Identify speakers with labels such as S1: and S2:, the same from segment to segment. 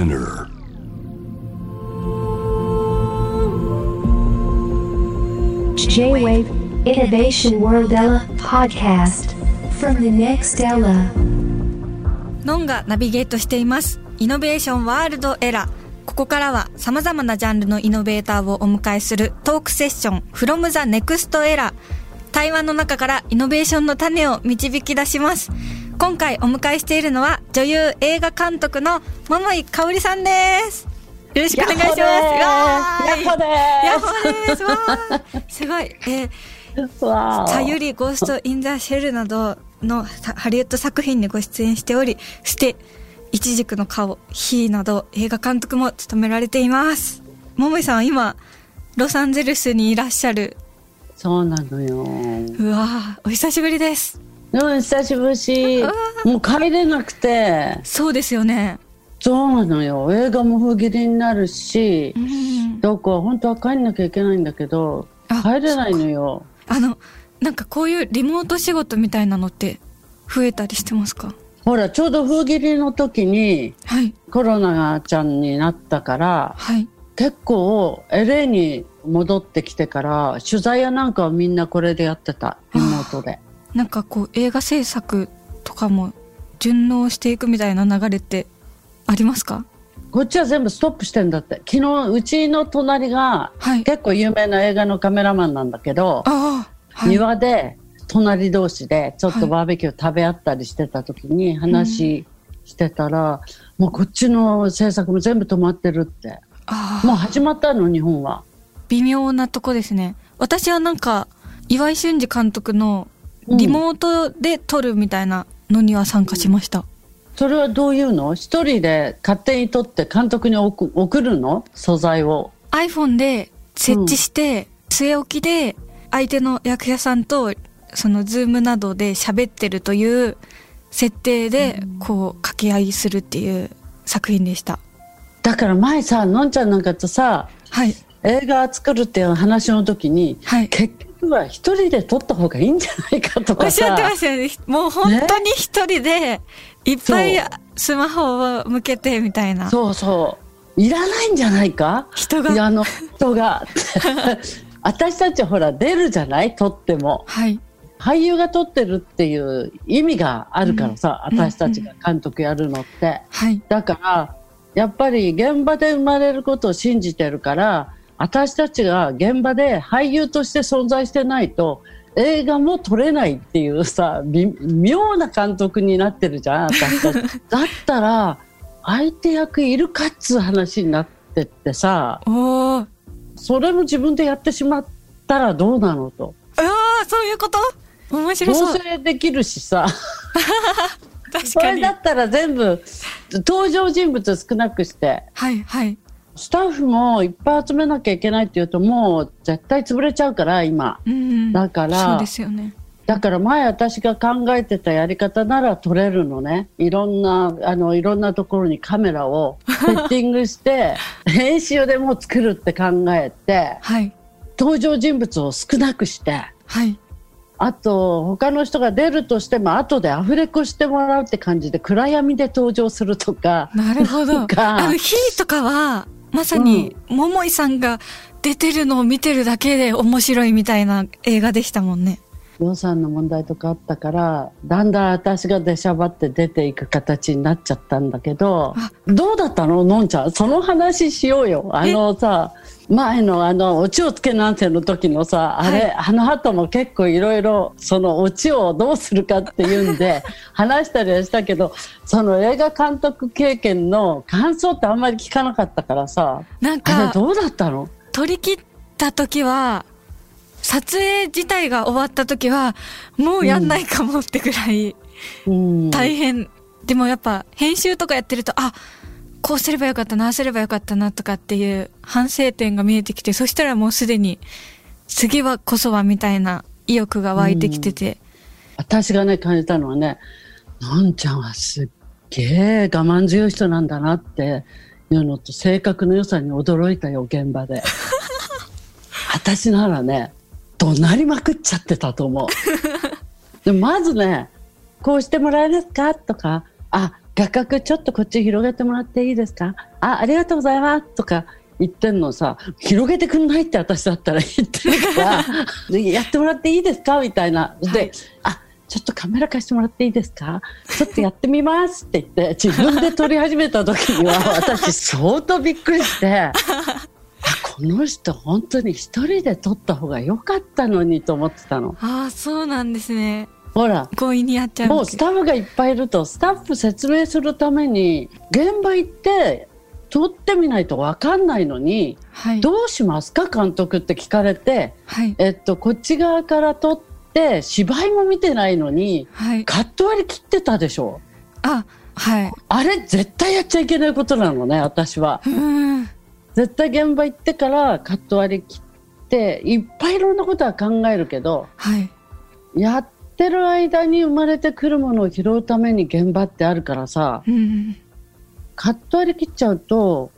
S1: Spinner.
S2: J-Wave Innovation World Ella podcast from the next Ella.
S3: ノンがナビゲートしています。イノベーションワールドエラー。ここからは様々なジャンルのイノベーターをお迎えするトークセッション from the next era。対話の中からイノベーションの種を導き出します。今回お迎えしているのは女優映画監督の桃井かおりさんです。よろしくお願いします。す。わーすごい。えーさゆり、ゴースト・イン・ザ・シェルなどのさハリウッド作品にご出演しており、ステ、イチジクの顔、ヒーなど映画監督も務められています。桃井さんは今、ロサンゼルスにいらっしゃる。
S4: そうなのよ。
S3: うわーお久しぶりです。
S4: うん、久しぶりもう帰れなくて、
S3: そうですよね。
S4: そうなのよ。映画も封切りになるし
S3: う、ん。
S4: どこ本当は帰んなきゃいけないんだけど、
S3: あ
S4: 帰れないのよ。
S3: あの、なんかこういうリモート仕事みたいなのって増えたりしてますか？
S4: ほら、ちょうど封切りの時に
S3: はい。
S4: コロナちゃんになったから、
S3: はい。
S4: 結構 LA に戻ってきてから、取材やなんかはみんなこれでやってた、リモートで。
S3: なんかこう映画制作とかも順応していくみたいな流れってありますか？
S4: こっちは全部ストップしてんだって。昨日、うちの隣が
S3: はい。
S4: 結構有名な映画のカメラマンなんだけど、
S3: はい。
S4: 庭で隣同士でちょっ
S3: はい
S4: とバーベキュー食べ合ったりしてた時に話してたら、もうこっちの制作も全部止まってるって。もう始まったの、日本は。
S3: 微妙なとこですね。私はなんか、岩井俊二監督のリモートで撮るみたいなのには参加しました。
S4: それはどういうの？一人で勝手に撮って監督に送送るの？素材を。
S3: iPhone で設置して、据え置きで相手の役者さんとそのズームなどで喋ってるという設定でこう掛け合いするっていう作品でした。
S4: だから前さ、のんちゃんなんかとさ、
S3: はい。
S4: 映画作るっていう話の時に、
S3: はい。
S4: 結局は一人で撮った方がいいんじゃないかとかさ。
S3: おっしゃってましたよね。もう本当に一人でいっぱいスマホを向けてみたいな。
S4: そうそう。いらないんじゃないか？
S3: 人が。
S4: あの人が。私たちほら出るじゃない？撮っても。
S3: はい。
S4: 俳優が撮ってるっていう意味があるからさ、
S3: うん。
S4: 私たちが監督やるのって、
S3: はい。
S4: だからやっぱり現場で生まれることを信じてるから私たちが現場で俳優として存在してないと映画も撮れないっていうさ微妙な監督になってるじゃん私たち だったら相手役いるかっつう話になってってさ。それも自分でやってしまったらどうなのと。
S3: ああ、そういうこと？面白
S4: 合
S3: そう。
S4: 成できるしさ、
S3: 確かに。
S4: それだったら全部登場人物少なくして、
S3: はい、はい。
S4: スタッフもいっぱい集めなきゃいけないっていうともう絶対潰れちゃうから今。
S3: うん。
S4: だから
S3: そうですよね。
S4: だから前私が考えてたやり方なら撮れるのね。いろんな、あの、いろんなところにカメラを セッティングして、編集でもう作るって考えて、
S3: はい。
S4: 登場人物を少なくして、
S3: はい。
S4: あと、他の人が出るとしても、後でアフレコしてもらうって感じで、暗闇で登場するとか、
S3: なるほど。あとかは、まさに、桃井さんが出てるのを見てるだけで面白いみたいな映画でしたもんね。
S4: 予算の問題とかあったから、だんだん私が出しゃばって出ていく形になっちゃったんだけど
S3: あ、
S4: どうだったの？のんちゃん。その話しようよ。あのさ、前のあの、オチをつけなんての時のさ、あれ、あの後も結構いろいろ、そのオチをどうするかっていうんで、話したりはしたけど、その映画監督経験の感想ってあんまり聞かなかったからさ、
S3: なん
S4: あれ
S3: か、
S4: どうだったの？
S3: 撮り切った時は、撮影自体が終わった時は、もうやんないかもってぐらい
S4: うん。
S3: 大変。でもやっぱ、編集とかやってると、あ、こうすればよかったな、ああすればよかったなとかっていう反省点が見えてきて、そしたらもうすでに、次はこそはみたいな意欲が湧いてきてて、
S4: 私がね感じたのはねのんちゃんはすっげえ我慢強い人なんだなっていうのと性格の良さに驚いたよ現場で 私ならね怒鳴りまくっちゃってたと思う。でまずねこうしてもらえますか？とかあ画角ちょっとこっち広げてもらっていいですか？あ、ありがとうございます。とか言ってんのさ、広げてくんないって私だったら言ってるから、で やってもらっていいですか？みたいな。で、
S3: はい。
S4: あ、ちょっとカメラ貸してもらっていいですか？ちょっとやってみますって言って、自分で撮り始めた時には私相当びっくりして、あ この人本当に一人で撮った方が良かったのにと思ってたの。
S3: ああ、そうなんですね。
S4: ほら、
S3: 強引にやっちゃう。
S4: もうスタッフがいっぱいいると、スタッフ説明するために、現場行って、撮ってみないと分かんないのに、
S3: はい。
S4: どうしますか監督って聞かれて、
S3: はい。
S4: えっと、こっち側から撮って、芝居も見てないのに、
S3: はい。
S4: カット割り切ってたでしょ
S3: あ、はい。
S4: あれ絶対やっちゃいけないことなのね、私は。絶対現場行ってからカット割り切って、いっぱいいろんなことは考えるけど、
S3: はい。
S4: やってる間に生まれてくるものを拾うために現場ってあるからさ、
S3: うん。
S4: カット割り切っちゃうと、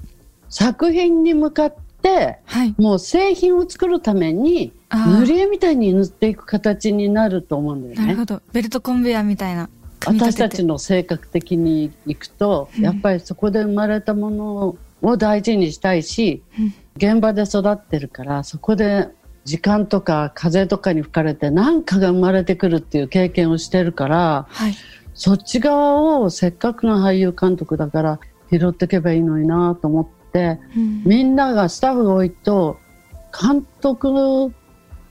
S4: 作品に向かって、
S3: はい。
S4: もう製品を作るために、塗り絵みたいに塗っていく形になると思うんだよね。
S3: なるほど。ベルトコンベヤーみたいな。
S4: 私たちの性格的にいくと、
S3: うん
S4: やっぱりそこで生まれたものを大事にしたいし、
S3: うん
S4: 現場で育ってるから、そこで時間とか風とかに吹かれて何かが生まれてくるっていう経験をしてるから、
S3: はい。
S4: そっち側をせっかくの俳優監督だから拾っていけばいいのになと思って、
S3: うん
S4: みんながスタッフが多いと、監督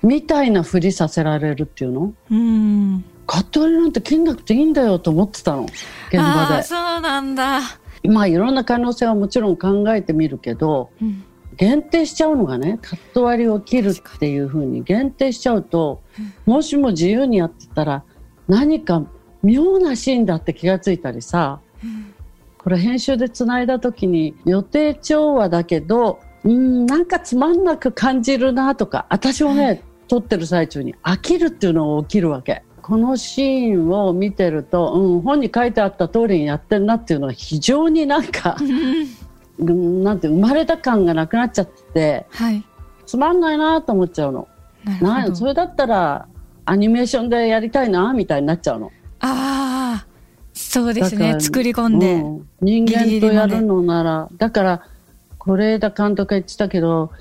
S4: みたいなふりさせられるっていうの？
S3: うん。
S4: カット割りなんて切んなくていいんだよと思ってたの。現場で。
S3: そうなんだ。
S4: まあいろんな可能性はもちろん考えてみるけど、
S3: うん。
S4: 限定しちゃうのがね、カット割りを切るっていうふうに限定しちゃうと、もしも自由にやってたら、何か妙なシーンだって気がついたりさ、これ編集で繋いだ時に予定調和だけど、うん、なんかつまんなく感じるなとか、私もね、
S3: はい
S4: 撮ってる最中に飽きるっていうのが起きるわけ。このシーンを見てると、うん、本に書いてあった通りにやってんなっていうのは非常になんか、うんなんて生まれた感がなくなっちゃって、
S3: はい。
S4: つまんないなと思っちゃうの。
S3: な
S4: それだったら、アニメーションでやりたいなみたいになっちゃうの。
S3: ああ、そうですね。作り込んで。
S4: うん人間とやるのなら、だから、是枝監督が言ってたけど、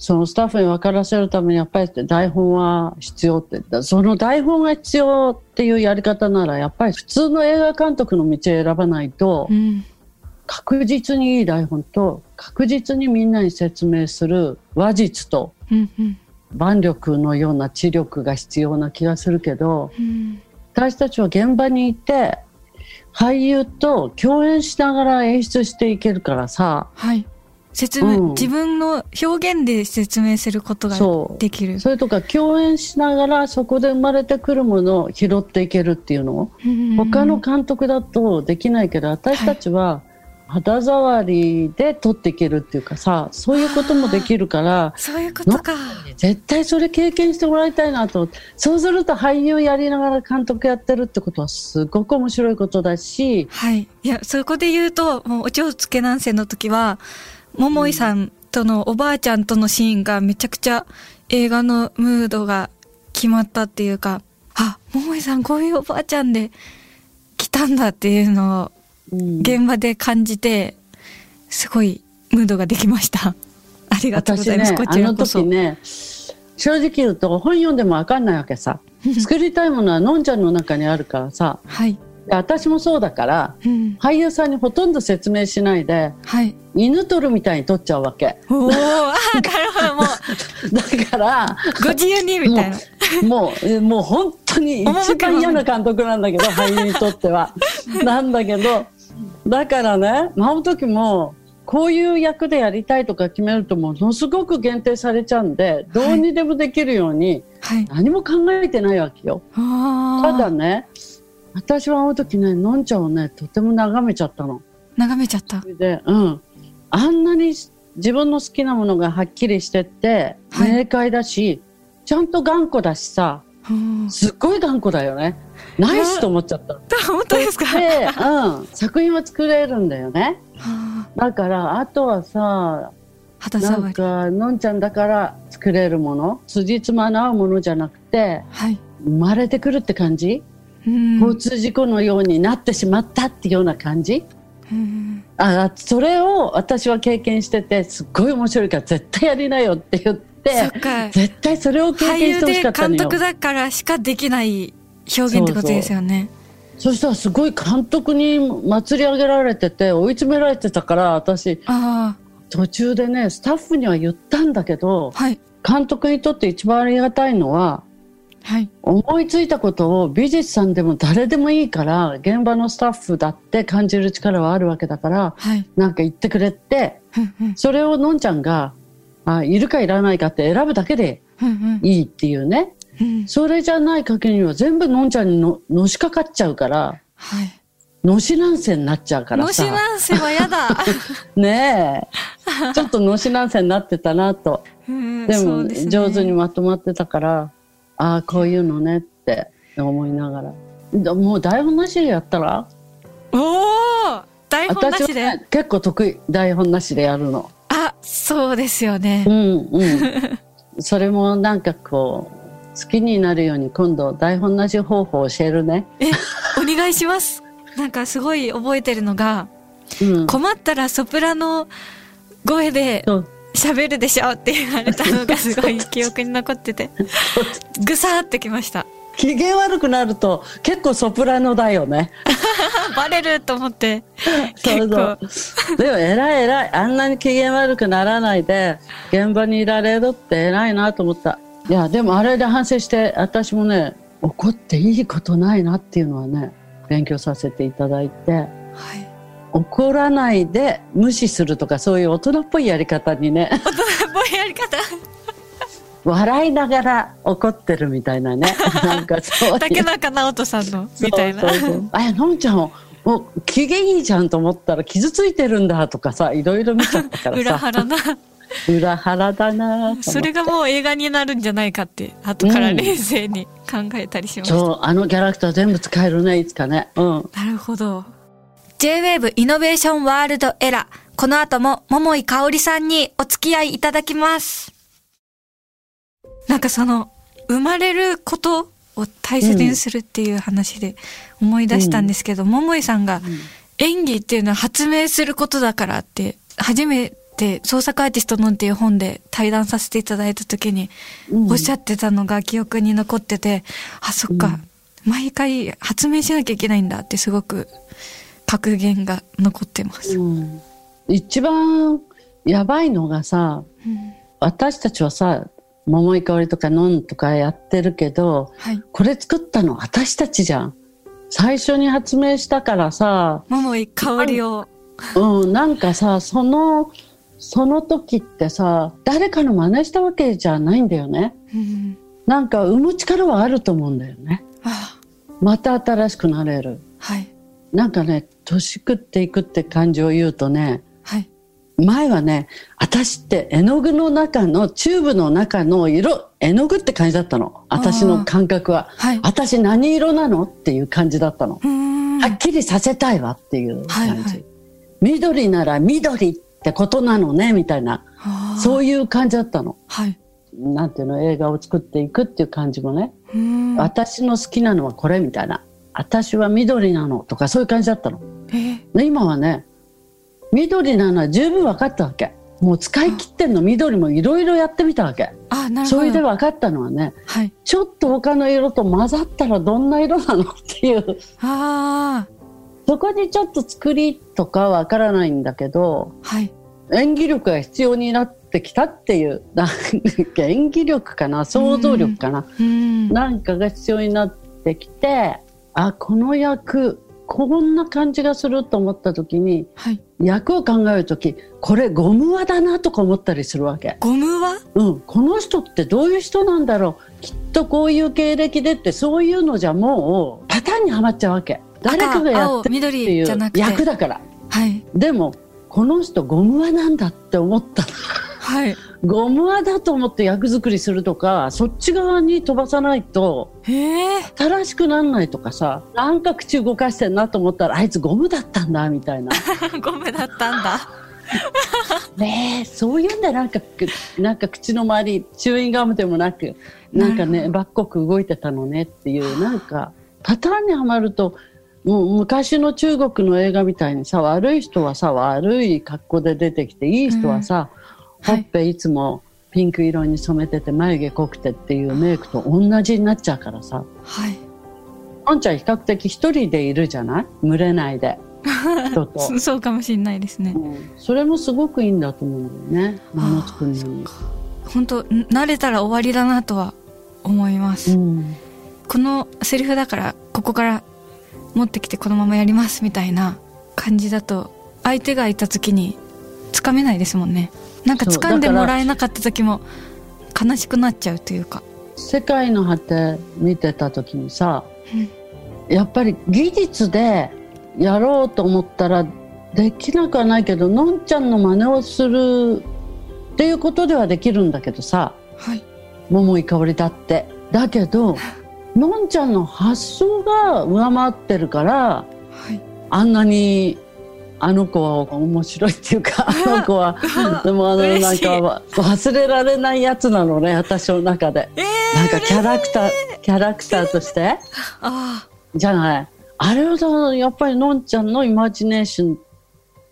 S4: そのスタッフに分からせるためにやっぱり台本は必要って。その台本が必要っていうやり方なら、やっぱり普通の映画監督の道を選ばないと
S3: う、ん。
S4: 確実にいい台本と、確実にみんなに説明する話術と、
S3: うん。うん。
S4: 腕力のような知力が必要な気がするけど、
S3: うん。
S4: 私たちは現場にいて、俳優と共演しながら演出していけるからさ、
S3: はい。説明、
S4: うん
S3: 自分の表現で説明することができる。
S4: それとか共演しながらそこで生まれてくるものを拾っていけるっていうの？
S3: うん
S4: 他の監督だとできないけど私たちは肌触りで撮っていけるっていうかさそういうこともできるから
S3: そういうことか。
S4: 絶対それ経験してもらいたいなとそうすると俳優やりながら監督やってるってことはすごく面白いことだし
S3: はい。いや、そこで言うと、もう、お蝶つけなんせの時は、桃井さんとのおばあちゃんとのシーンがめちゃくちゃ映画のムードが決まったっていうか、あ、桃井さんこういうおばあちゃんで来たんだっていうのを
S4: うん
S3: 現場で感じて、すごいムードができました。ありがとうございます。
S4: ねあの
S3: ちらこそ。
S4: 時ね正直言うと本読んでも分かんないわけさ 作りたいものはのんちゃんの中にあるからさ
S3: はい。
S4: で私もそうだから
S3: うん。
S4: 俳優さんにほとんど説明しないで
S3: はい。
S4: 犬取るみたいに取っちゃうわけ
S3: おお、なるほど。もう、
S4: だから
S3: ご自由にみたいな。
S4: もうえもう本当に一番嫌な監督なんだけど俳優にとっては なんだけどだからねあの時もこういう役でやりたいとか決めるとものすごく限定されちゃうんでどうにでもできるように
S3: はい。
S4: 何も考えてないわけよ。
S3: ああ。
S4: ただね私はあの時ねのんちゃんをねとても眺めちゃったの。
S3: 眺めちゃった
S4: で、うん。あんなに自分の好きなものがはっきりしてて、
S3: はい
S4: 明快だし、ちゃんと頑固だしさ、
S3: うん
S4: すっごい頑固だよね。ナイスと思っちゃった。
S3: 本当ですか？
S4: で、うん。作品は作れるんだよね。
S3: はあ
S4: だから、あとはさ、な。んか、のんちゃんだから作れるもの、辻褄の合うものじゃなくて、
S3: はい。
S4: 生まれてくるって感じ？
S3: うん
S4: 交通事故のようになってしまったっていうような感じ？
S3: うん
S4: あそれを私は経験しててすっごい面白いから絶対やりなよって言って絶対それを経験してほし
S3: で
S4: かったのよ
S3: 監督だからしかできない表現ってことですよね。
S4: そしたらすごい監督に祭り上げられてて追い詰められてたから私
S3: あ
S4: 途中でねスタッフには言ったんだけど
S3: あ、はい。
S4: 監督にとって一番ありがたいのは
S3: はい。
S4: 思いついたことを美術さんでも誰でもいいから現場のスタッフだって感じる力はあるわけだから
S3: はい。
S4: なんか言ってくれてそれをのんちゃんがあいるかいらないかって選ぶだけで
S3: うん
S4: いいっていうね
S3: うん。
S4: それじゃない限りは全部のんちゃんにののしかかっちゃうから
S3: はい。
S4: のしなんせになっちゃうから
S3: のし
S4: さ
S3: なんせはやだ。
S4: ねえちょっとのしなんせになってたなと
S3: うん
S4: でも
S3: ね
S4: 上手にまとまってたからああこういうのねって思いながら。でもう台本なしでやったら？
S3: おお台本なしで、
S4: ね結構得意台本なしでやるの。
S3: あ、そうですよね。
S4: う。んうん。それもなんかこう好きになるように今度台本なし方法を教えるね。
S3: え、お願いします。なんかすごい覚えてるのが、
S4: うん。
S3: 困ったらソプラノ声で喋るでしょって言われたのがすごい記憶に残ってて、ぐさーってきました。
S4: 機嫌悪くなると結構ソプラノだよね。
S3: あ バレると思って、結
S4: そう
S3: 構。
S4: そう。でも偉い偉い。あんなに機嫌悪くならないで現場にいられるって偉いなと思った。いやでもあれで反省して私もね怒っていいことないなっていうのはね勉強させていただいて。
S3: はい。
S4: 怒らないで無視するとかそういう大人っぽいやり方にね
S3: 大人っぽいやり方。
S4: 笑いながら怒ってるみたいなね なんかそう
S3: 竹中直人さんの、みたいな。
S4: そうそうあのんちゃんもう機嫌いいじゃんと思ったら傷ついてるんだとかさいろいろ見ちゃったからさ
S3: 裏腹な。
S4: 裏腹だな
S3: それがもう映画になるんじゃないかって、後から冷静に考えたりしました。
S4: そうあのキャラクター全部使えるねいつかねうん
S3: なるほど。J-Wave イノベーションワールドエラー。この後も桃井かおりさんにお付き合いいただきます。なんかその、生まれることを大切にするっていう話で思い出したんですけど、桃井さんが演技っていうのは発明することだからって、初めて創作アーティストのんっていう本で対談させていただいた時に
S4: うん。
S3: おっしゃってたのが記憶に残ってて、あ、そっか、毎回発明しなきゃいけないんだってすごく格言が残ってます。
S4: うん一番やばいのがさ
S3: うん
S4: 私たちはさ桃井かおりとかのんとかやってるけど
S3: はい。
S4: これ作ったの私たちじゃん最初に発明したからさ
S3: 桃井香りを。
S4: うんなんかさそのその時ってさ誰かの真似したわけじゃないんだよね
S3: うん
S4: なんか生む力はあると思うんだよね
S3: あ
S4: また新しくなれる
S3: はい。
S4: なんかね年食っていくって感じを言うとね
S3: はい。
S4: 前はね私って絵の具の中のチューブの中の色絵の具って感じだったの。私の感覚は。
S3: はい。
S4: 私何色なのっていう感じだったの。はっきりさせたいわっていう感じ、
S3: はい。はい
S4: 緑なら緑ってことなのねみたいな。そういう感じだったの。
S3: はい。
S4: なんていうの映画を作っていくっていう感じもね。私の好きなのはこれみたいな。私は緑なのとかそういう感じだったの今はね緑なのは十分分かったわけもう使い切ってんの緑もいろいろやってみたわけ
S3: あ、なるほど。
S4: それで分かったのはね
S3: はい。
S4: ちょっと他の色と混ざったらどんな色なのっていう
S3: あ
S4: そこにちょっと作りとかわからないんだけど
S3: あ。はい。
S4: 演技力が必要になってきたっていうなんか演技力かな想像力かな、
S3: うーん。
S4: なんかが必要になってきてあこの役こんな感じがすると思った時に
S3: はい。
S4: 役を考える時これゴム輪だなとか思ったりするわけ、
S3: ゴムは
S4: うん、この人ってどういう人なんだろう。きっとこういう経歴でってそういうのじゃもうパターンにはまっちゃうわけ。誰かがやってるっていう役だから。
S3: はい。
S4: でもこの人ゴム輪なんだって思った。
S3: はい。
S4: ゴム輪だと思って役作りするとかそっち側に飛ばさないと
S3: へえ。
S4: 正しくなんないとかさなんか口動かしてんなと思ったらあいつゴムだったんだみたいな
S3: ゴムだったんだ。
S4: ねえそういうんでなんかくなんか口の周りチューインガムでもなくなんかねばっこく動いてたのねっていうなんかパターンにはまるともう昔の中国の映画みたいにさ悪い人はさ悪い格好で出てきていい人はさ、
S3: うん
S4: ほっぺいつもピンク色に染めてて眉毛濃くてっていうメイクと同じになっちゃうからさ。
S3: はい。
S4: のんちゃん比較的一人でいるじゃない？群れないで。人と、
S3: そ そうかもしれないですね。
S4: うん。それもすごくいいんだと思うんだよね。もの作るのに。
S3: 本当慣れたら終わりだなとは思います、
S4: うん。
S3: このセリフだからここから持ってきてこのままやりますみたいな感じだと相手がいた時につかめないですもんねなんか掴んでもらえなかった時も悲しくなっちゃうというか。
S4: 世界の果て見てた時にさ、やっぱり技術でやろうと思ったらできなくはないけどのんちゃんの真似をするっていうことではできるんだけどさ
S3: はい。
S4: 桃井かおりだって。だけどのんちゃんの発想が上回ってるから
S3: はい。
S4: あんなにあの子は面白いっていうか あの子は でもあのなんか忘れられないやつなのね私の中で。
S3: え
S4: なんかキャラクター、キャラクターとして？
S3: あ
S4: じゃない。あれはさやっぱりのんちゃんのイマジネーションっ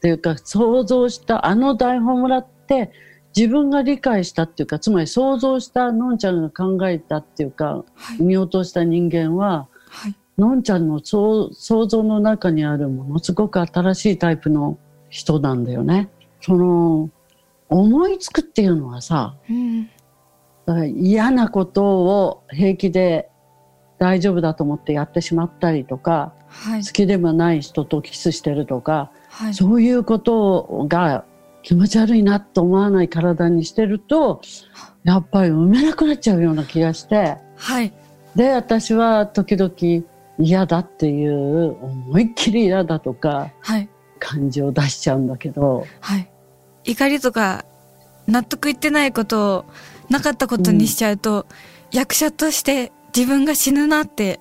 S4: ていうか想像したあの台本もらって自分が理解したっていうかつまり想像したのんちゃんが考えたっていうか
S3: はい。
S4: 見落とした人間は
S3: はい
S4: のんちゃんの想想像の中にあるものすごく新しいタイプの人なんだよね。その思いつくっていうのはさ
S3: うん
S4: だから嫌なことを平気で大丈夫だと思ってやってしまったりとか
S3: はい。
S4: 好きでもない人とキスしてるとか
S3: はい。
S4: そういうことが気持ち悪いなと思わない体にしてるとやっぱり産めなくなっちゃうような気がして。
S3: はい。
S4: で私は時々嫌だっていう思いっきり嫌だとか
S3: はい。
S4: 感じを出しちゃうんだけど
S3: はい。怒りとか納得いってないことをなかったことにしちゃうと、役者として自分が死ぬなって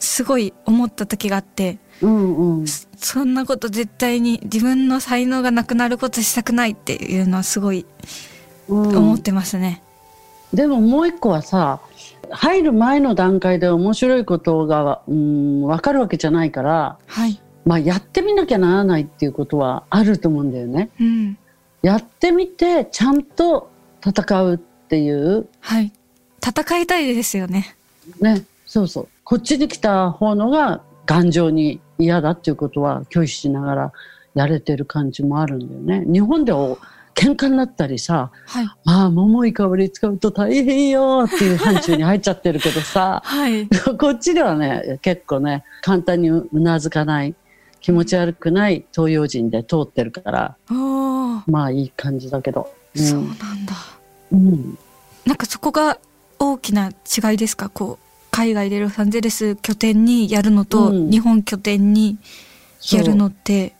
S3: すごい思った時があって
S4: うんうん。
S3: そそんなこと絶対に自分の才能がなくなることしたくないっていうのはすごい
S4: うん。
S3: 思ってますね。
S4: でももう一個はさ入る前の段階で面白いことが、うん、分かるわけじゃないから、
S3: はい。
S4: まあ、やってみなきゃならないっていうことはあると思うんだよね。
S3: うん。
S4: やってみてちゃんと戦うっていう
S3: はい。戦いたいですよね。
S4: ねそうそうこっちに来た方のが頑丈に嫌だっていうことは拒否しながらやれてる感じもあるんだよね。日本でお喧嘩になったりさ
S3: はい。
S4: まあ桃井かおり使うと大変よっていう範疇に入っちゃってるけどさ
S3: はい。
S4: こっちではね結構ね簡単にうなずかない気持ち悪くない東洋人で通ってるから。まあいい感じだけど、
S3: そうなんだ。
S4: うん、
S3: なんかそこが大きな違いですか？こう、海外でロサンゼルス拠点にやるのと、
S4: うん。
S3: 日本拠点にやるのって、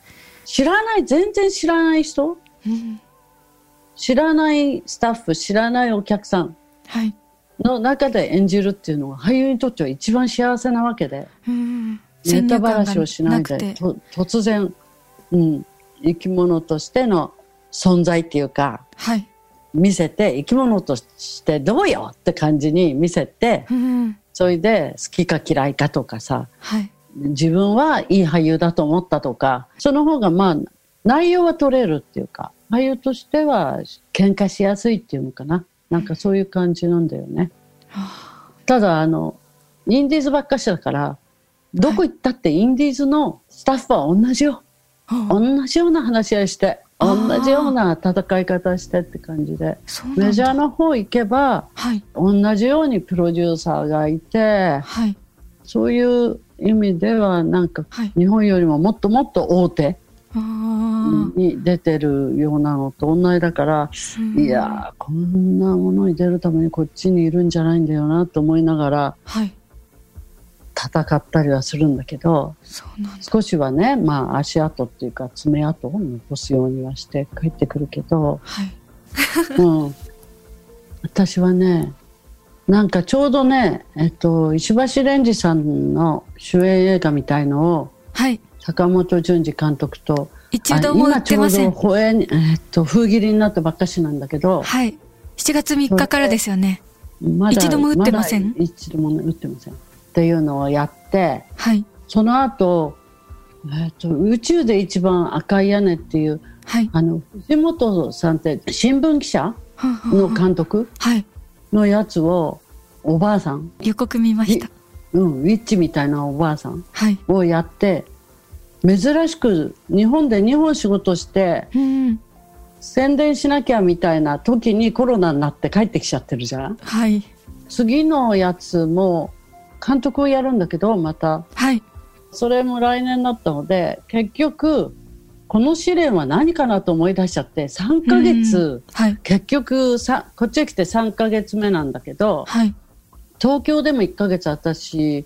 S4: 知らない全然知らない人？
S3: うん
S4: 知らないスタッフ知らないお客さん
S3: はい。
S4: の中で演じるっていうのは俳優にとっては一番幸せなわけで
S3: うん。
S4: ネタばらしをしないで突然、うん、生き物としての存在っていうか
S3: はい。
S4: 見せて生き物としてどうよって感じに見せて
S3: うん。
S4: それで好きか嫌いかとかさ
S3: はい。
S4: 自分はいい俳優だと思ったとかその方がまあ内容は取れるっていうか俳優としては喧嘩しやすいっていうのかななんかそういう感じなんだよね。ただあのインディーズばっかしだからどこ行ったってインディーズのスタッフは同じよ、
S3: あ
S4: 同じような話し合いして同じような戦い方してって感じでメジャーの方行けば
S3: はい。
S4: 同じようにプロデューサーがいて
S3: はい。
S4: そういう意味ではなんか
S3: はい。
S4: 日本よりももっともっと大手に出てるようなのと同じだから、
S3: うん
S4: いやーこんなものに出るためにこっちにいるんじゃないんだよなと思いながら
S3: はい。
S4: 戦ったりはするんだけど。少しはね、まあ、足跡っていうか爪痕を残すようにはして帰ってくるけど、
S3: はい。
S4: うん、私はねなんかちょうどね、えっと、石橋蓮司さんの主演映画みたいのを
S3: はい。
S4: 坂本淳二監督と
S3: 一度も売ってません。
S4: あ今ちょうど放映に、えっと、封切りになったばっかしなんだけど、
S3: はい。7月3日からですよね。
S4: まだ
S3: 一度も打ってません？
S4: だ一度もね打ってませんっていうのをやっって
S3: はい。
S4: その後、えっと宇宙で一番赤い屋根っていう
S3: はい。
S4: あの藤本さんって新聞記者の監督
S3: はい。
S4: のやつをおばあさん、
S3: 予告見ました。
S4: うん、ウィッチみたいなおばあさん
S3: はい。
S4: をやって珍しく日本で2本仕事して
S3: うん。
S4: 宣伝しなきゃみたいな時にコロナになって帰ってきちゃってるじゃん
S3: はい。
S4: 次のやつも監督をやるんだけどまた
S3: はい。
S4: それも来年だったので結局この試練は何かなと思い出しちゃって3ヶ月
S3: はい。
S4: 結局さこっちへ来て3ヶ月目なんだけど
S3: はい。
S4: 東京でも1ヶ月私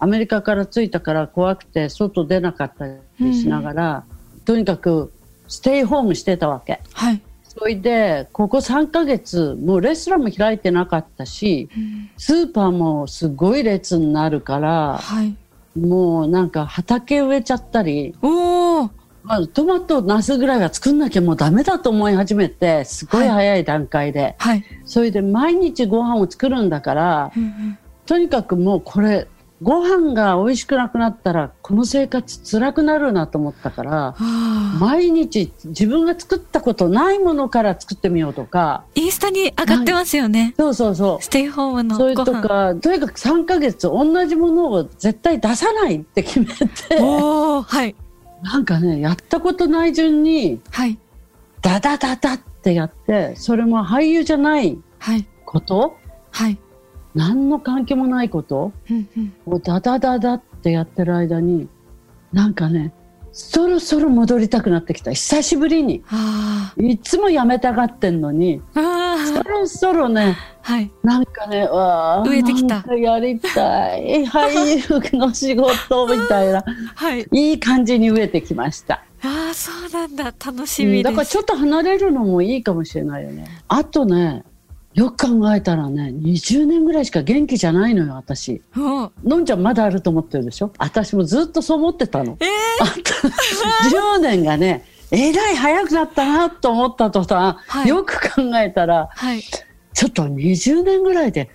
S4: アメリカから着いたから怖くて外出なかったりしながら、とにかくステイホームしてたわけ
S3: はい。
S4: それでここ3ヶ月もうレストランも開いてなかったしスーパーもすごい列になるから
S3: はい。
S4: もうなんか畑植えちゃったり、
S3: おー。
S4: まあ、トマトナスぐらいは作んなきゃもうダメだと思い始めてすごい早い段階で、
S3: はい。
S4: それで毎日ご飯を作るんだから
S3: うんうん
S4: とにかくもうこれご飯が美味しくなくなったらこの生活辛くなるなと思ったから
S3: あ
S4: 毎日自分が作ったことないものから作ってみようとか
S3: ーインスタに上がってますよね。
S4: そうそうそう
S3: ステイホームの
S4: それと。かとにかく3ヶ月同じものを絶対出さないって決めて
S3: おー。はい。
S4: なんかねやったことない順に
S3: はい。
S4: ダダダダってやってそれも俳優じゃない
S3: はい。
S4: こと？
S3: はい。
S4: 何の関係もないこと
S3: うんうん
S4: をダダダダってやってる間になんかねそろそろ戻りたくなってきた久しぶりに
S3: あ
S4: いつもやめたがってんのにそ
S3: ー。
S4: ろそろね
S3: はい。
S4: なんかねわあ
S3: 植えてきた
S4: なんかやりたい 俳優の仕事みたいな
S3: はい。
S4: いい感じに植えてきました、
S3: ああ、そうなんだ。楽し
S4: うん
S3: みです。
S4: だからちょっと離れるのもいいかもしれないよねあとねよく考えたらね20年ぐらいしか元気じゃないのよ私。のんちゃんまだあると思ってるでしょ？私もずっとそう思ってたの。
S3: え
S4: あと10年がねえらい早くなったなと思った途端、
S3: はい。
S4: よく考えたら
S3: ー、はい。
S4: ちょっと20年ぐらいで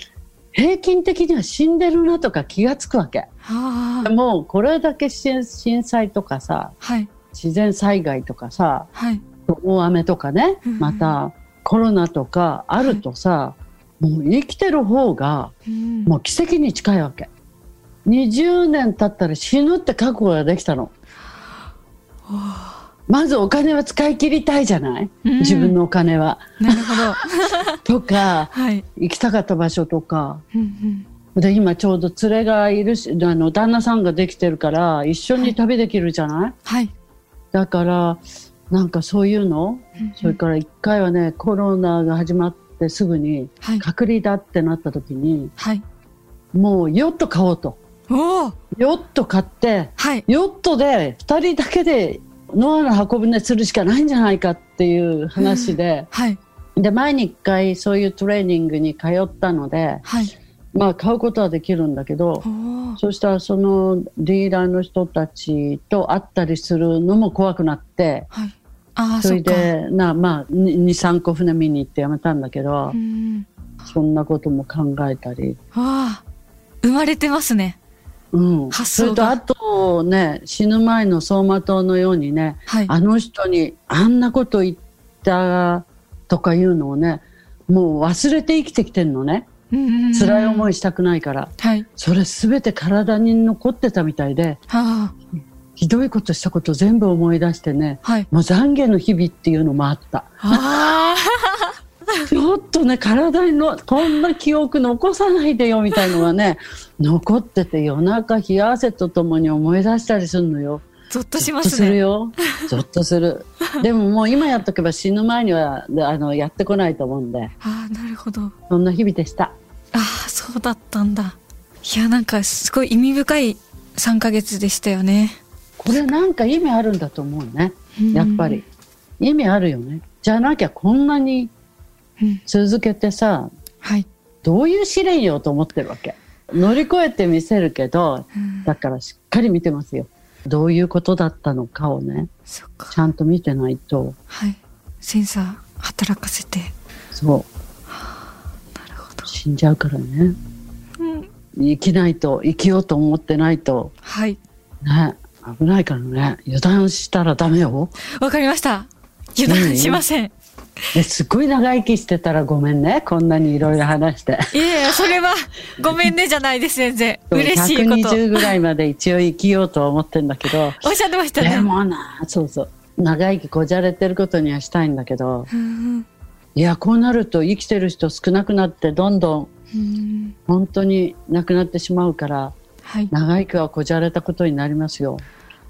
S4: 平均的には死んでるなとか気がつくわけ。
S3: ああ。
S4: もうこれだけ震震災とかさ
S3: はい。
S4: 自然災害とかさ
S3: はい。
S4: 大雨とかね
S3: うん。
S4: またコロナとかあるとさ、もう生きてる方が
S3: うん
S4: もう奇跡に近いわけ20年経ったら死ぬって覚悟ができたのまずお金は使い切りたいじゃない？
S3: うん
S4: 自分のお金は。
S3: なるほど。
S4: とか
S3: はい。
S4: 行きたかった場所とか
S3: うんうん。
S4: で今ちょうど連れがいるしあの旦那さんができてるから一緒に旅できるじゃない、
S3: はい。
S4: だからなんかそういうの？
S3: うんうん
S4: それから一回はねコロナが始まってすぐに
S3: はい。
S4: 隔離だってなった時に
S3: はい。
S4: もうヨット買おうと
S3: おお。
S4: ヨット買って
S3: はい。
S4: ヨットで2人だけでノアの箱舟するしかないんじゃないかっていう話で、
S3: はい。
S4: で前に1回そういうトレーニングに通ったので
S3: はい。
S4: まあ買うことはできるんだけど。そしたらそのディーラーの人たちと会ったりするのも怖くなって
S3: はい。ああ、
S4: それ。でなまあ23個船見に行ってやめたんだけど
S3: う、ん。
S4: そんなことも考えたり。
S3: 生まれてますね。
S4: うん、それとあとね死ぬ前の走馬灯のようにね
S3: はい。
S4: あの人にあんなこと言ったとかいうのをねもう忘れて生きてきてんのね辛い思
S3: い。
S4: いしたくないから
S3: はい。
S4: それ全て体に残ってたみたいで
S3: あ
S4: ひどいことしたこと全部思い出してね
S3: あ。はい。
S4: もう懺悔の日々っていうのもあった
S3: あ
S4: ちょっとね体にのこんな記憶残さないでよみたいのがね残ってて夜中冷や汗とともに思い出したりするのよ
S3: あ。ゾッとしますね。
S4: するよ。ゾッとする。でももう今やっとけば死ぬ前にはであのやってこないと思うんで、
S3: ああ、なるほど。
S4: そんな日々でした。
S3: ああ、そうだったんだ。いや、なんかすごい意味深い3ヶ月でしたよね。
S4: これなんか意味あるんだと思うね。やっぱり。意味あるよね。じゃなきゃこんなに
S3: うん。うん。
S4: 続けてさ、
S3: はい。
S4: どういう試練よと思ってるわけ。乗り越えてみせるけど、
S3: うん
S4: だからしっかり見てますよ。どういうことだったのかをね。ちゃんと見てないと、
S3: はい。センサー働かせて。
S4: そう、
S3: なるほど。
S4: 死んじゃうからね。
S3: うん。
S4: 生きないと生きようと思ってないと
S3: はい。
S4: ね危ないからね油断したらダメよ
S3: わかりました。油断しません。
S4: えすっごい長生きしてたらごめんね。こんなにいろいろ話して。
S3: いやいや、それは、ごめんねじゃないです、全然。嬉しいこと。
S4: 120ぐらいまで一応生きようとは思ってんだけど。
S3: おっしゃってました
S4: で
S3: ね。
S4: もなそうそう。長生きこじゃれてることにはしたいんだけど。
S3: うん
S4: いやこうなると生きてる人少なくなってどんどん
S3: うん。
S4: 本当になくなってしまうから
S3: はい。
S4: 長生きはこじゃれたことになりますよ。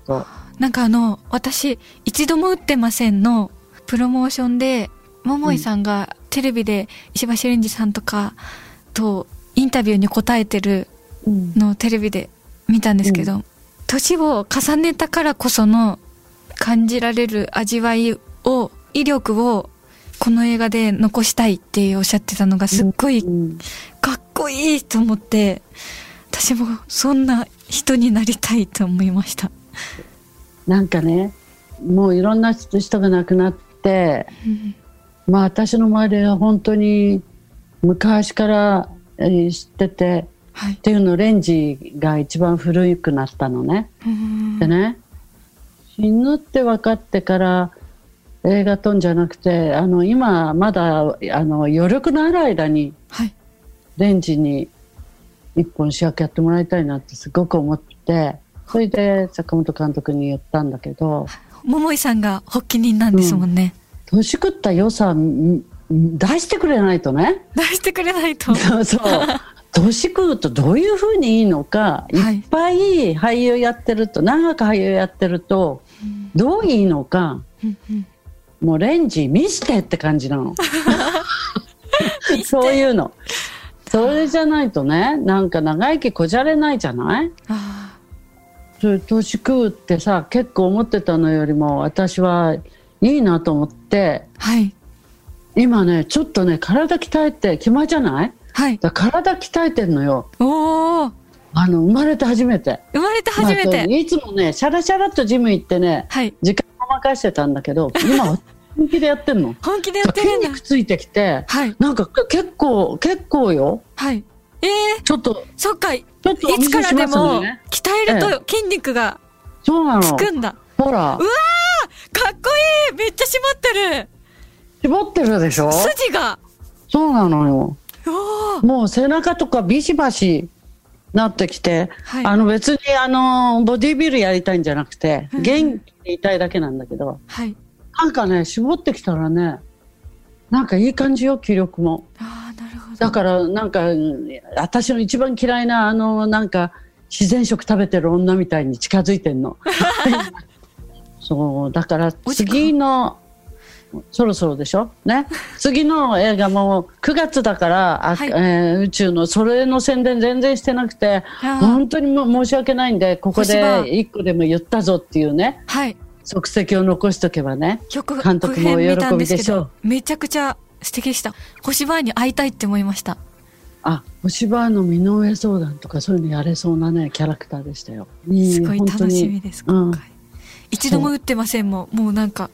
S4: と
S3: なんかあの、私、一度も打ってませんの、プロモーションで、桃井さんがテレビで石橋蓮司さんとかとインタビューに答えてるのをテレビで見たんですけど、年を重ねたからこその感じられる味わいを、威力をこの映画で残したいっておっしゃってたのがすっごい
S4: うん
S3: かっこいいと思って、私もそんな人になりたいと思いました。
S4: なんかねもういろんな人が亡くなって
S3: うん
S4: まあ私の周りは本当に昔からえー知ってて
S3: はい
S4: っ。ていうのレンジが一番古くなったのね。
S3: うん
S4: でね死ぬって分かってから映画撮んじゃなくてあの今まだあの余力のある間に
S3: はい。
S4: レンジに一本主役やってもらいたいなってすごく思ってそれで坂本監督に言ったんだけど
S3: 桃井さんが発起人なんですもんね。
S4: 年食った良さん出してくれないとね。
S3: 出してくれないと。
S4: そう。そう年食うとどういうふうにいいのか、
S3: はい。
S4: い、っぱい俳優やってると長く俳優やってるとどういいのか
S3: うんうん。
S4: もうレンジ見してって感じなの。そういうの。それじゃないとねなんか長生きこじゃれないじゃない？
S3: あ
S4: それ年食うってさ結構思ってたのよりも私はいいなと思って
S3: ーはい。
S4: 今ねちょっとね体鍛えて暇じゃない？
S3: はい。
S4: 体鍛えてんのよ
S3: おー。
S4: あの生まれて初めて
S3: 生まれて初め
S4: まあ
S3: て。
S4: いつもねシャラシャラっとジム行ってね
S3: はい。
S4: 時間ごまかしてたんだけど今は本気でやってんの
S3: 本気でやってる
S4: 筋
S3: んだ。
S4: 肉ついてきて
S3: はい。
S4: なんか結構結構よ
S3: はい。ええ
S4: ちょっと
S3: そっか。い
S4: ちょっとお見
S3: つからでも
S4: ね
S3: 鍛えると筋肉が
S4: そうなの
S3: つくんだ。
S4: ほら
S3: うわーかっこいい。めっちゃ締まってる。
S4: 絞ってるでしょ？
S3: 筋が。
S4: そうなのよ。もう背中とかビシバシなってきて、
S3: はい。
S4: あの別にあのボディービルやりたいんじゃなくて
S3: うん。
S4: 元気でいたいだけなんだけど
S3: はい。
S4: なんかね絞ってきたらねなんかいい感じよ気力も。
S3: ああ、なるほど。
S4: だからなんかうん私の一番嫌いなあのなんか自然食食べてる女みたいに近づいてんの そうだから次のそろそろでしょ？ね？次の映画も9月だから、あ
S3: はい
S4: えー宇宙のそれの宣伝全然してなくて本当にもう申し訳ないんでここで一個でも言ったぞっていうね
S3: はい。
S4: 足跡を残しとけばね
S3: 曲
S4: 監督もお喜びでしょう
S3: めちゃくちゃ素敵でした。星バーに会いたいって思いました。
S4: あ星葉の身の上相談とかそういうのやれそうなねキャラクターでしたよ。うん
S3: すごい楽しみです、
S4: うん
S3: 今回。一度も打ってませんもん。もうなんか、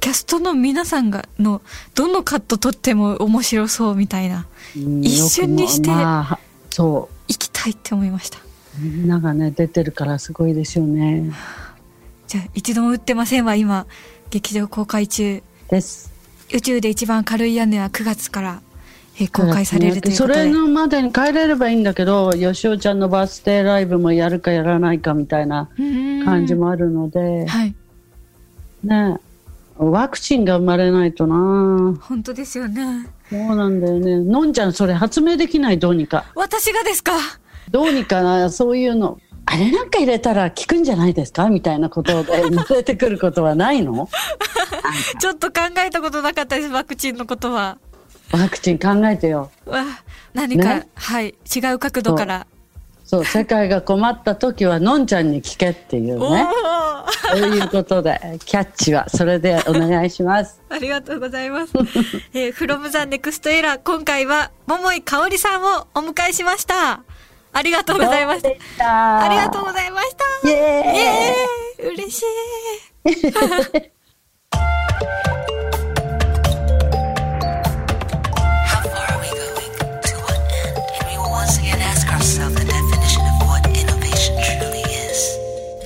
S3: キャストの皆さんが、の、どのカット撮っても面白そうみたいな、
S4: うん
S3: 一瞬にして行きたいって思いました。
S4: うみんながね出てるからすごいですよね。
S3: じゃあ、一度も打ってませんは今、劇場公開中。
S4: です。
S3: 宇宙で一番軽い屋根は9月から、えー公開されるという。
S4: それのまでに帰れればいいんだけど吉尾ちゃんのバースデーライブもやるかやらないかみたいな
S3: うん。
S4: 感じもあるので、
S3: はい。
S4: ね。ワクチンが生まれないとな。
S3: 本当ですよね。
S4: そうなんだよね。のんちゃんそれ発明できないどうにか。
S3: 私がですか？
S4: どうにかな。そういうの。あれなんか入れたら効くんじゃないですか？みたいなことで 出てくることはないの？
S3: ちょっと考えたことなかったです、ワクチンのことは。
S4: ワクチン考えてよ
S3: わ何か、
S4: ね？
S3: はい、違う角度から。
S4: そう世界が困った時はのんちゃんに聞けっていうね
S3: ー
S4: そういうことでキャッチはそれでお願いします
S3: ありがとうございます。えー、from the next era 今回は桃井かおりさんをお迎えしました。ありがとうございました。あ
S4: あ
S3: りがとうございました。
S4: イエーイ
S3: 嬉しい。